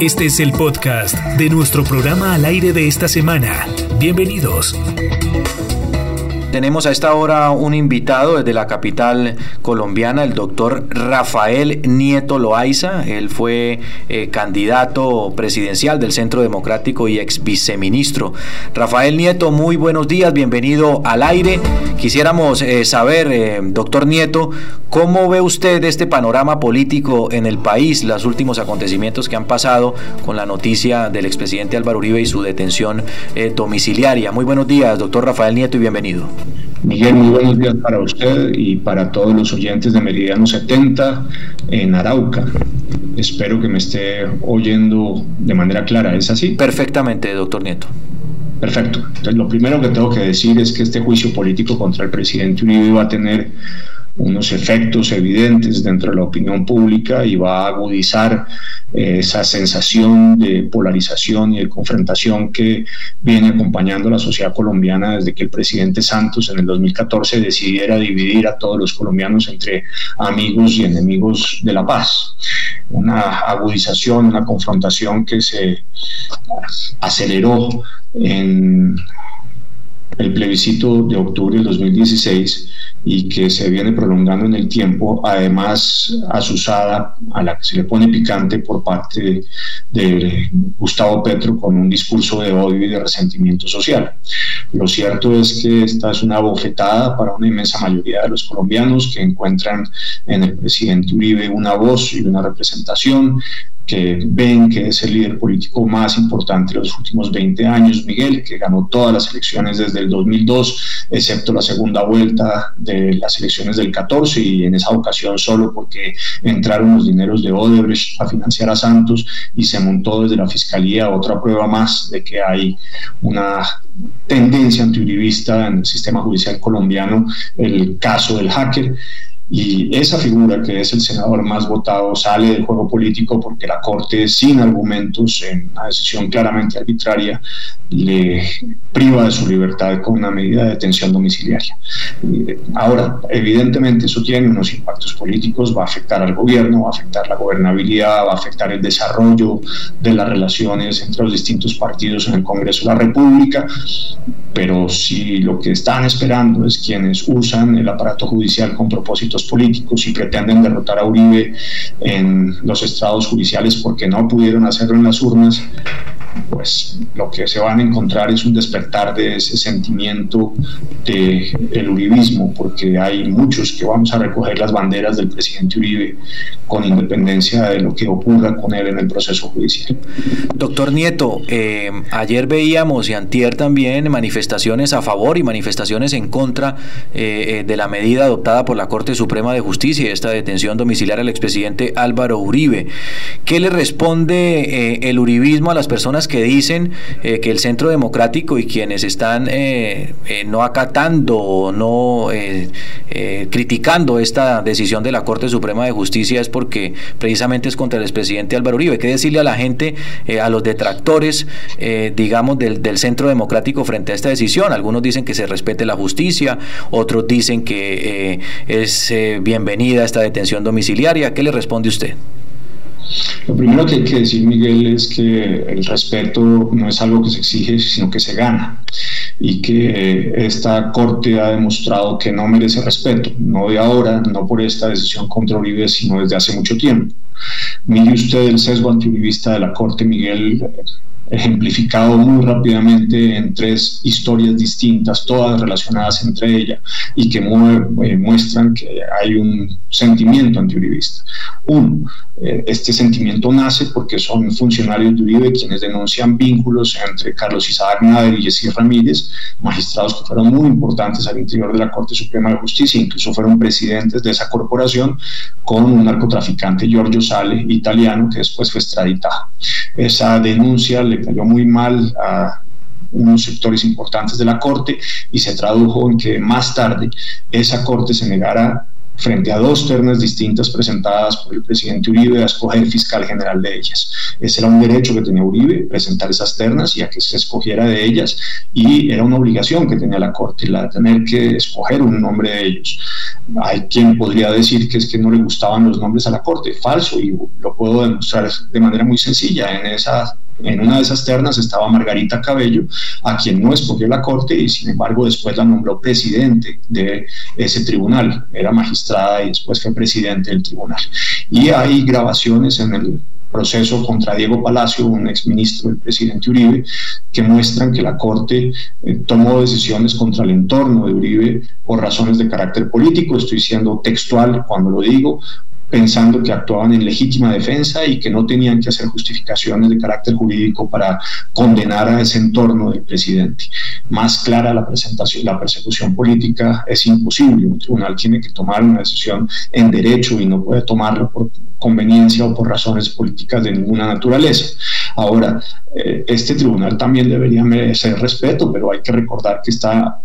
Este es el podcast de nuestro programa al aire de esta semana. Bienvenidos. Tenemos a esta hora un invitado desde la capital colombiana, el doctor Rafael Nieto Loaiza. Él fue eh, candidato presidencial del Centro Democrático y ex viceministro. Rafael Nieto, muy buenos días, bienvenido al aire. Quisiéramos eh, saber, eh, doctor Nieto, ¿cómo ve usted este panorama político en el país, los últimos acontecimientos que han pasado con la noticia del expresidente Álvaro Uribe y su detención domiciliaria? Muy buenos días, doctor Rafael Nieto, y bienvenido. Miguel, muy buenos días para usted y para todos los oyentes de Meridiano 70 en Arauca. Espero que me esté oyendo de manera clara, ¿es así? Perfectamente, doctor Nieto. Perfecto. Entonces, lo primero que tengo que decir es que este juicio político contra el presidente Uribe va a tener unos efectos evidentes dentro de la opinión pública y va a agudizar eh, esa sensación de polarización y de confrontación que viene acompañando la sociedad colombiana desde que el presidente Santos en el 2014 decidiera dividir a todos los colombianos entre amigos y enemigos de la paz. Una agudización, una confrontación que se aceleró en el plebiscito de octubre del 2016 y que se viene prolongando en el tiempo, además asusada, a la que se le pone picante por parte de, Gustavo Petro con un discurso de odio y de resentimiento social. Lo cierto es que esta es una bofetada para una inmensa mayoría de los colombianos que encuentran en el presidente Uribe una voz y una representación que ven que es el líder político más importante de los últimos 20 años, Miguel, que ganó todas las elecciones desde el 2002, excepto la segunda vuelta de las elecciones del 14 y en esa ocasión solo porque entraron los dineros de Odebrecht a financiar a Santos y se montó desde la Fiscalía otra prueba más de que hay una tendencia antiuribista en el sistema judicial colombiano, el caso del hacker y esa figura que es el senador más votado sale del juego político porque la Corte, sin argumentos, en una decisión claramente arbitraria, le priva de su libertad con una medida de detención domiciliaria. Ahora, evidentemente eso tiene unos impactos políticos, va a afectar al gobierno, va a afectar la gobernabilidad, va a afectar el desarrollo de las relaciones entre los distintos partidos en el Congreso de la República, pero si lo que están esperando es quienes usan el aparato judicial con políticos y pretenden derrotar a Uribe en los estrados judiciales porque no pudieron hacerlo en las urnas, pues lo que se van a encontrar es un despertar de ese sentimiento de el uribismo, porque hay muchos que vamos a recoger las banderas del presidente Uribe con independencia de lo que ocurra con él en el proceso judicial. Doctor Nieto, eh, ayer veíamos y antier también manifestaciones a favor y manifestaciones en contra eh, eh, de la medida adoptada por la Corte Suprema de Justicia, esta detención domiciliar al expresidente Álvaro Uribe. ¿Qué le responde el uribismo a las personas que dicen eh, que el Centro Democrático y quienes están eh, eh, no acatando o no criticando esta decisión de la Corte Suprema de Justicia es porque precisamente es contra el expresidente Álvaro Uribe. ¿Qué decirle a la gente, a los detractores, digamos, del Centro Democrático frente a esta decisión? Algunos dicen que se respete la justicia, otros dicen que es bienvenida esta detención domiciliaria. ¿Qué le responde usted? Lo primero que hay que decir, Miguel, es que el respeto no es algo que se exige, sino que se gana. Y que esta Corte ha demostrado que no merece respeto, no de ahora, no por esta decisión contra Uribe, sino desde hace mucho tiempo. Mire usted el sesgo antiuribista de la Corte, Miguel, ejemplificado muy rápidamente en tres historias distintas, todas relacionadas entre ellas y que eh, muestran que hay un sentimiento antiuribista. Uno, eh, este sentimiento nace porque son funcionarios de Uribe quienes denuncian vínculos entre Carlos Isaac Nader y Jessy Ramírez, magistrados que fueron muy importantes al interior de la Corte Suprema de Justicia, incluso fueron presidentes de esa corporación, con un narcotraficante Giorgio Sale, italiano, que después fue extraditado. Esa denuncia le cayó muy mal a unos sectores importantes de la Corte y se tradujo en que más tarde esa Corte se negara frente a dos ternas distintas presentadas por el presidente Uribe a escoger fiscal general de ellas. Ese era un derecho que tenía Uribe, presentar esas ternas y a que se escogiera de ellas, y era una obligación que tenía la Corte, la de tener que escoger un nombre de ellos. Hay quien podría decir que es que no le gustaban los nombres a la Corte, falso, y lo puedo demostrar de manera muy sencilla. En, esa, en una de esas ternas estaba Margarita Cabello, a quien no escogió la Corte y sin embargo después la nombró presidente de ese tribunal. Era magistrada y después fue presidente del tribunal. Y hay grabaciones en el proceso contra Diego Palacio, un exministro del presidente Uribe, que muestran que la Corte eh, tomó decisiones contra el entorno de Uribe por razones de carácter político. Estoy siendo textual cuando lo digo, pensando que actuaban en legítima defensa y que no tenían que hacer justificaciones de carácter jurídico para condenar a ese entorno del presidente. Más clara la presentación, la persecución política es imposible. Un tribunal tiene que tomar una decisión en derecho y no puede tomarlo por conveniencia o por razones políticas de ninguna naturaleza. Ahora, eh, este tribunal también debería merecer respeto, pero hay que recordar que está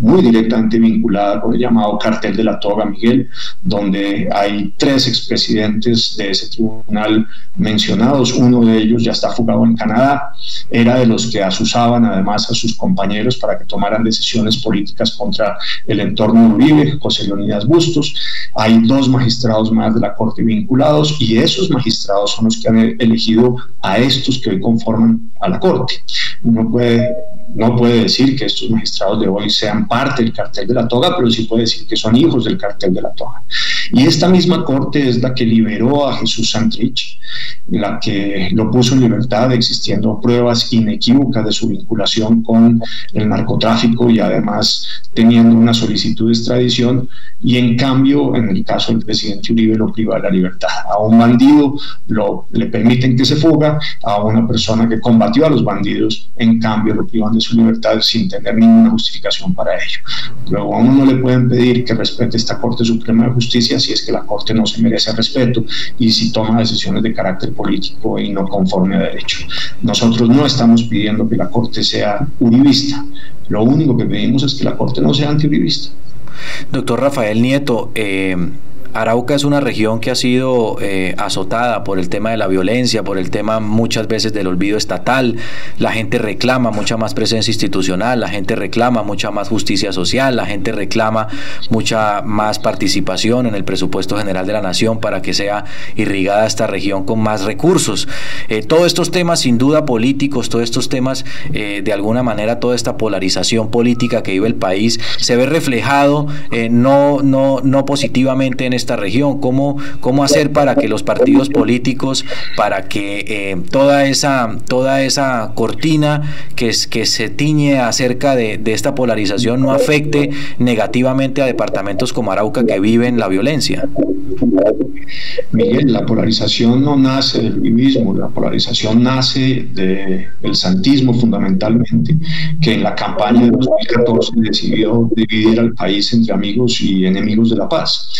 muy directamente vinculada con el llamado cartel de la toga, Miguel, donde hay tres expresidentes de ese tribunal mencionados. Uno de ellos ya está fugado en Canadá. Era de los que asusaban además a sus compañeros para que tomaran decisiones políticas contra el entorno de Uribe, José Leonidas Bustos. Hay dos magistrados más de la Corte vinculados y esos magistrados son los que han elegido a estos que hoy conforman a la Corte. Uno puede, no puede decir que estos magistrados de hoy sean parte del cartel de la toga, pero sí puede decir que son hijos del cartel de la toga. Y esta misma corte es la que liberó a Jesús Santrich, la que lo puso en libertad, existiendo pruebas inequívocas de su vinculación con el narcotráfico y además teniendo una solicitud de extradición. Y en cambio, en el caso del presidente Uribe, lo priva de la libertad. A un bandido lo, le permiten que se fuga, a una persona que combatió a los bandidos, en cambio, lo privan de su libertad sin tener ninguna justificación para ello. Luego a uno no le pueden pedir que respete esta Corte Suprema de Justicia si es que la Corte no se merece respeto y si toma decisiones de carácter político y no conforme a derecho. Nosotros no estamos pidiendo que la Corte sea uribista, lo único que pedimos es que la Corte no sea antiuribista. Doctor Rafael Nieto, eh, Arauca es una región que ha sido eh, azotada por el tema de la violencia, por el tema muchas veces del olvido estatal. La gente reclama mucha más presencia institucional, la gente reclama mucha más justicia social, la gente reclama mucha más participación en el presupuesto general de la nación para que sea irrigada esta región con más recursos. Eh, todos estos temas, sin duda políticos, todos estos temas, eh, de alguna manera, toda esta polarización política que vive el país, se ve reflejado no, no, no positivamente en este esta región, cómo, cómo hacer para que los partidos políticos, para que eh, toda, esa, toda esa cortina que, que se tiñe acerca de, de esta polarización no afecte negativamente a departamentos como Arauca que viven la violencia. Miguel, la polarización no nace del vivismo, la polarización nace del santismo fundamentalmente, que en la campaña de 2014 decidió dividir al país entre amigos y enemigos de la paz,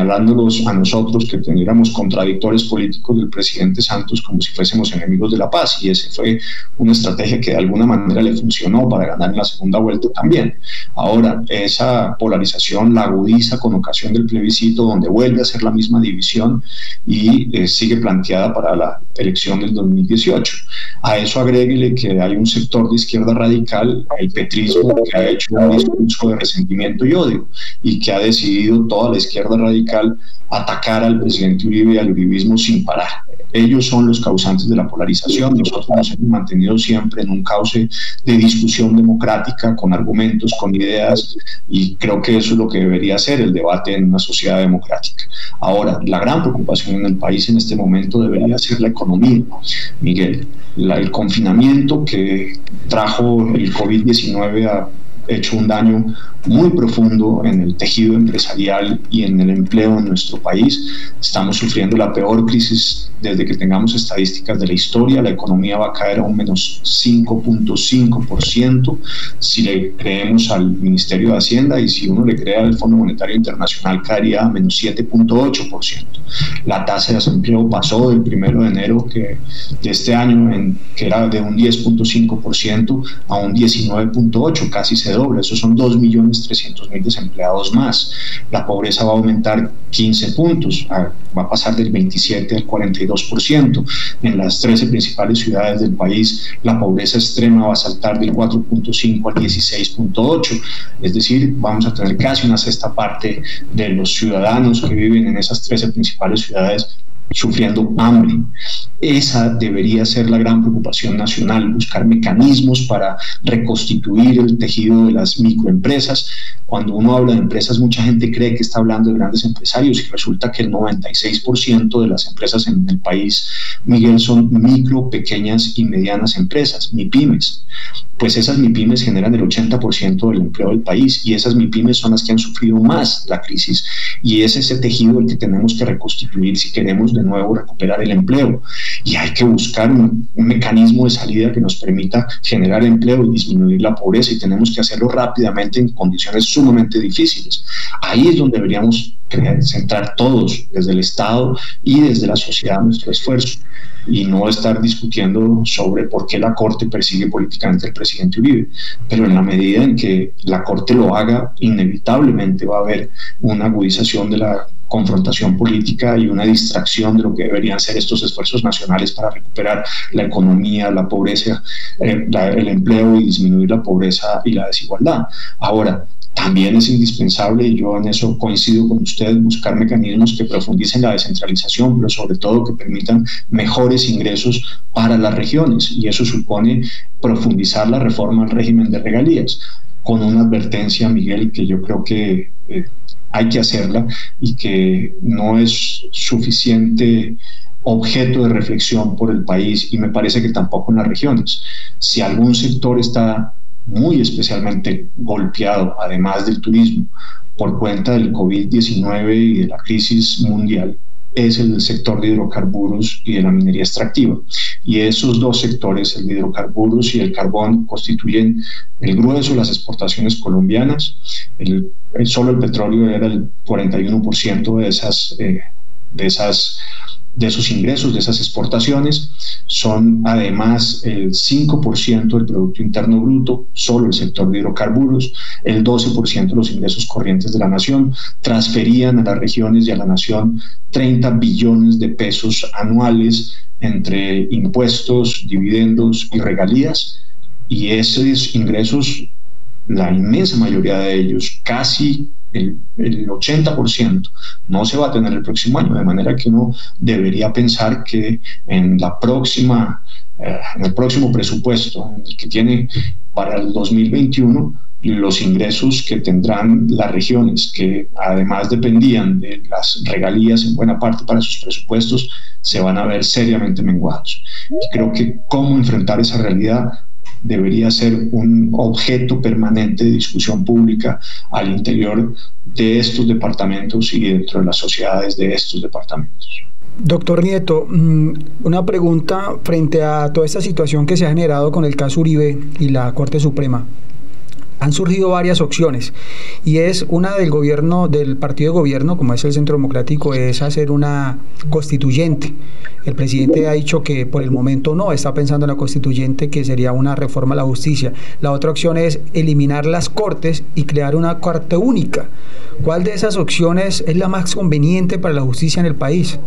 señalándolos a nosotros que teniéramos contradictores políticos del presidente Santos como si fuésemos enemigos de la paz. Y esa fue una estrategia que de alguna manera le funcionó para ganar en la segunda vuelta también. Ahora, esa polarización la agudiza con ocasión del plebiscito, donde vuelve a ser la misma división y eh, sigue planteada para la elección del 2018. A eso agréguele que hay un sector de izquierda radical, el petrismo, que ha hecho un discurso de resentimiento y odio y que ha decidido toda la izquierda radical atacar al presidente Uribe y al uribismo sin parar. Ellos son los causantes de la polarización. Nosotros nos hemos mantenido siempre en un cauce de discusión democrática, con argumentos, con ideas, y creo que eso es lo que debería ser el debate en una sociedad democrática. Ahora, la gran preocupación en el país en este momento debería ser la economía, Miguel. el confinamiento que trajo el COVID-19 ha hecho un daño muy profundo en el tejido empresarial y en el empleo en nuestro país. Estamos sufriendo la peor crisis desde que tengamos estadísticas de la historia. La economía va a caer a un menos 5.5% si le creemos al Ministerio de Hacienda y si uno le crea al Fondo Monetario Internacional caería a menos 7.8%. La tasa de desempleo pasó del primero de enero que, de este año, en, que era de un 10.5% a un 19.8%, casi se dobla, esos son 2.300.000 desempleados más. La pobreza va a aumentar 15 puntos, va a pasar del 27 al 42%. En las 13 principales ciudades del país, la pobreza extrema va a saltar del 4.5 al 16.8, es decir, vamos a tener casi una sexta parte de los ciudadanos que viven en esas 13 principales ciudades sufriendo hambre. Esa debería ser la gran preocupación nacional, buscar mecanismos para reconstituir el tejido de las microempresas. Cuando uno habla de empresas, mucha gente cree que está hablando de grandes empresarios y resulta que el 96% de las empresas en el país, Miguel, son micro, pequeñas y medianas empresas, MIPIMES. Pues esas MIPIMES generan el 80% del empleo del país y esas MIPIMES son las que han sufrido más la crisis y es ese tejido el que tenemos que reconstituir si queremos de nuevo recuperar el empleo. Y hay que buscar un, mecanismo de salida que nos permita generar empleo y disminuir la pobreza y tenemos que hacerlo rápidamente en condiciones sumamente difíciles. Ahí es donde deberíamos centrar todos, desde el Estado y desde la sociedad, nuestro esfuerzo y no estar discutiendo sobre por qué la Corte persigue políticamente al presidente Uribe. Pero en la medida en que la Corte lo haga, inevitablemente va a haber una agudización de la confrontación política y una distracción de lo que deberían ser estos esfuerzos nacionales para recuperar la economía, la pobreza, eh, el empleo y disminuir la pobreza y la desigualdad. Ahora, también es indispensable, y yo en eso coincido con usted, buscar mecanismos que profundicen la descentralización, pero sobre todo que permitan mejores ingresos para las regiones. Y eso supone profundizar la reforma al régimen de regalías, con una advertencia, Miguel, que yo creo que eh, hay que hacerla y que no es suficiente objeto de reflexión por el país y me parece que tampoco en las regiones. Si algún sector está muy especialmente golpeado, además del turismo, por cuenta del COVID-19 y de la crisis mundial, es el sector de hidrocarburos y de la minería extractiva. Y esos dos sectores, el de hidrocarburos y el carbón, constituyen el grueso de las exportaciones colombianas. El, solo el petróleo era el 41% de esas, eh, de esas de esos ingresos, de esas exportaciones, son además el 5% del Producto Interno Bruto, solo el sector de hidrocarburos, el 12% de los ingresos corrientes de la nación, transferían a las regiones y a la nación 30 billones de pesos anuales entre impuestos, dividendos y regalías, y esos ingresos, la inmensa mayoría de ellos, casi el, 80% no se va a tener el próximo año, de manera que uno debería pensar que en la próxima, eh, en el próximo presupuesto, que tiene para el 2021, los ingresos que tendrán las regiones, que además dependían de las regalías en buena parte para sus presupuestos, se van a ver seriamente menguados. Y creo que cómo enfrentar esa realidad debería ser un objeto permanente de discusión pública al interior de estos departamentos y dentro de las sociedades de estos departamentos. Doctor Nieto, mm, una pregunta frente a toda esta situación que se ha generado con el caso Uribe y la Corte Suprema han surgido varias opciones y es una del gobierno, del partido de gobierno, como es el Centro Democrático, es hacer una constituyente. El presidente ha dicho que por el momento no, está pensando en la constituyente que sería una reforma a la justicia. La otra opción es eliminar las cortes y crear una corte única. ¿Cuál de esas opciones es la más conveniente para la justicia en el país?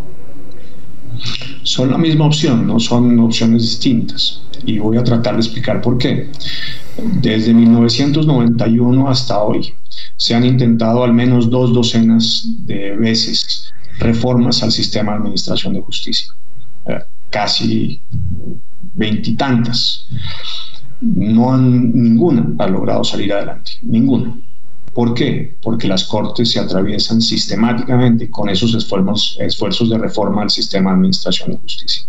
Son la misma opción, no son opciones distintas. Y voy a tratar de explicar por qué. Desde 1991 hasta hoy se han intentado al menos dos docenas de veces reformas al sistema de administración de justicia, eh, casi veintitantas. No han, ninguna ha logrado salir adelante, ninguna. ¿Por qué? Porque las cortes se atraviesan sistemáticamente con esos esfuerzos, esfuerzos de reforma al sistema de administración de justicia.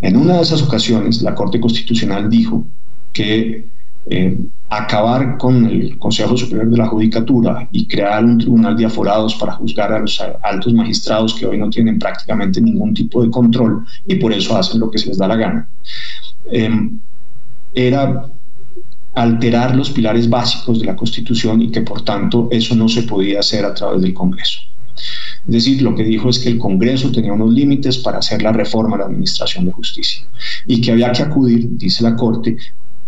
En una de esas ocasiones, la Corte Constitucional dijo que eh, acabar con el Consejo Superior de la Judicatura y crear un tribunal de aforados para juzgar a los altos magistrados que hoy no tienen prácticamente ningún tipo de control y por eso hacen lo que se les da la gana, em, era alterar los pilares básicos de la Constitución y que por tanto eso no se podía hacer a través del Congreso. Es decir, lo que dijo es que el Congreso tenía unos límites para hacer la reforma a la Administración de Justicia y que había que acudir, dice la Corte,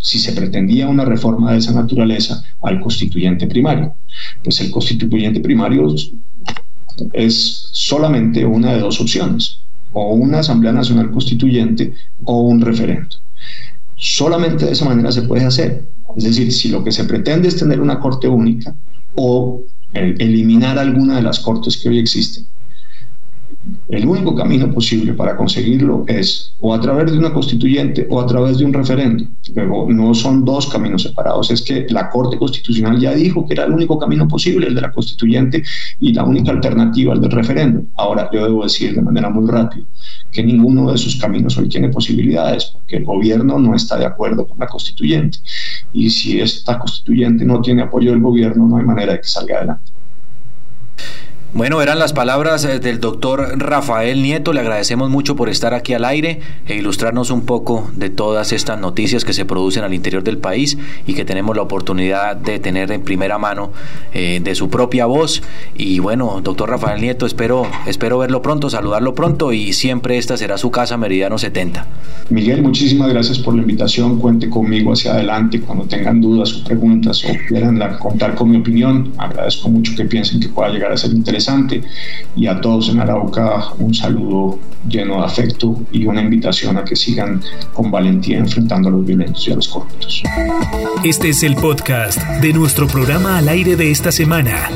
si se pretendía una reforma de esa naturaleza al constituyente primario. Pues el constituyente primario es solamente una de dos opciones, o una Asamblea Nacional Constituyente o un referendo. Solamente de esa manera se puede hacer. Es decir, si lo que se pretende es tener una corte única o eliminar alguna de las cortes que hoy existen, el único camino posible para conseguirlo es o a través de una constituyente o a través de un referendo. Pero no son dos caminos separados, es que la Corte Constitucional ya dijo que era el único camino posible, el de la constituyente, y la única alternativa, el del referendo. Ahora, yo debo decir de manera muy rápida que ninguno de esos caminos hoy tiene posibilidades, porque el gobierno no está de acuerdo con la constituyente. Y si esta constituyente no tiene apoyo del gobierno, no hay manera de que salga adelante. Bueno, eran las palabras eh, del doctor Rafael Nieto. Le agradecemos mucho por estar aquí al aire e ilustrarnos un poco de todas estas noticias que se producen al interior del país y que tenemos la oportunidad de tener en primera mano eh, de su propia voz. Y bueno, doctor Rafael Nieto, espero, espero verlo pronto, saludarlo pronto y siempre esta será su casa Meridiano 70. Miguel, muchísimas gracias por la invitación. Cuente conmigo hacia adelante cuando tengan dudas o preguntas o quieran contar con mi opinión. Agradezco mucho que piensen que pueda llegar a ser y a todos en Arauca un saludo lleno de afecto y una invitación a que sigan con valentía enfrentando a los violentos y a los corruptos. Este es el podcast de nuestro programa al aire de esta semana.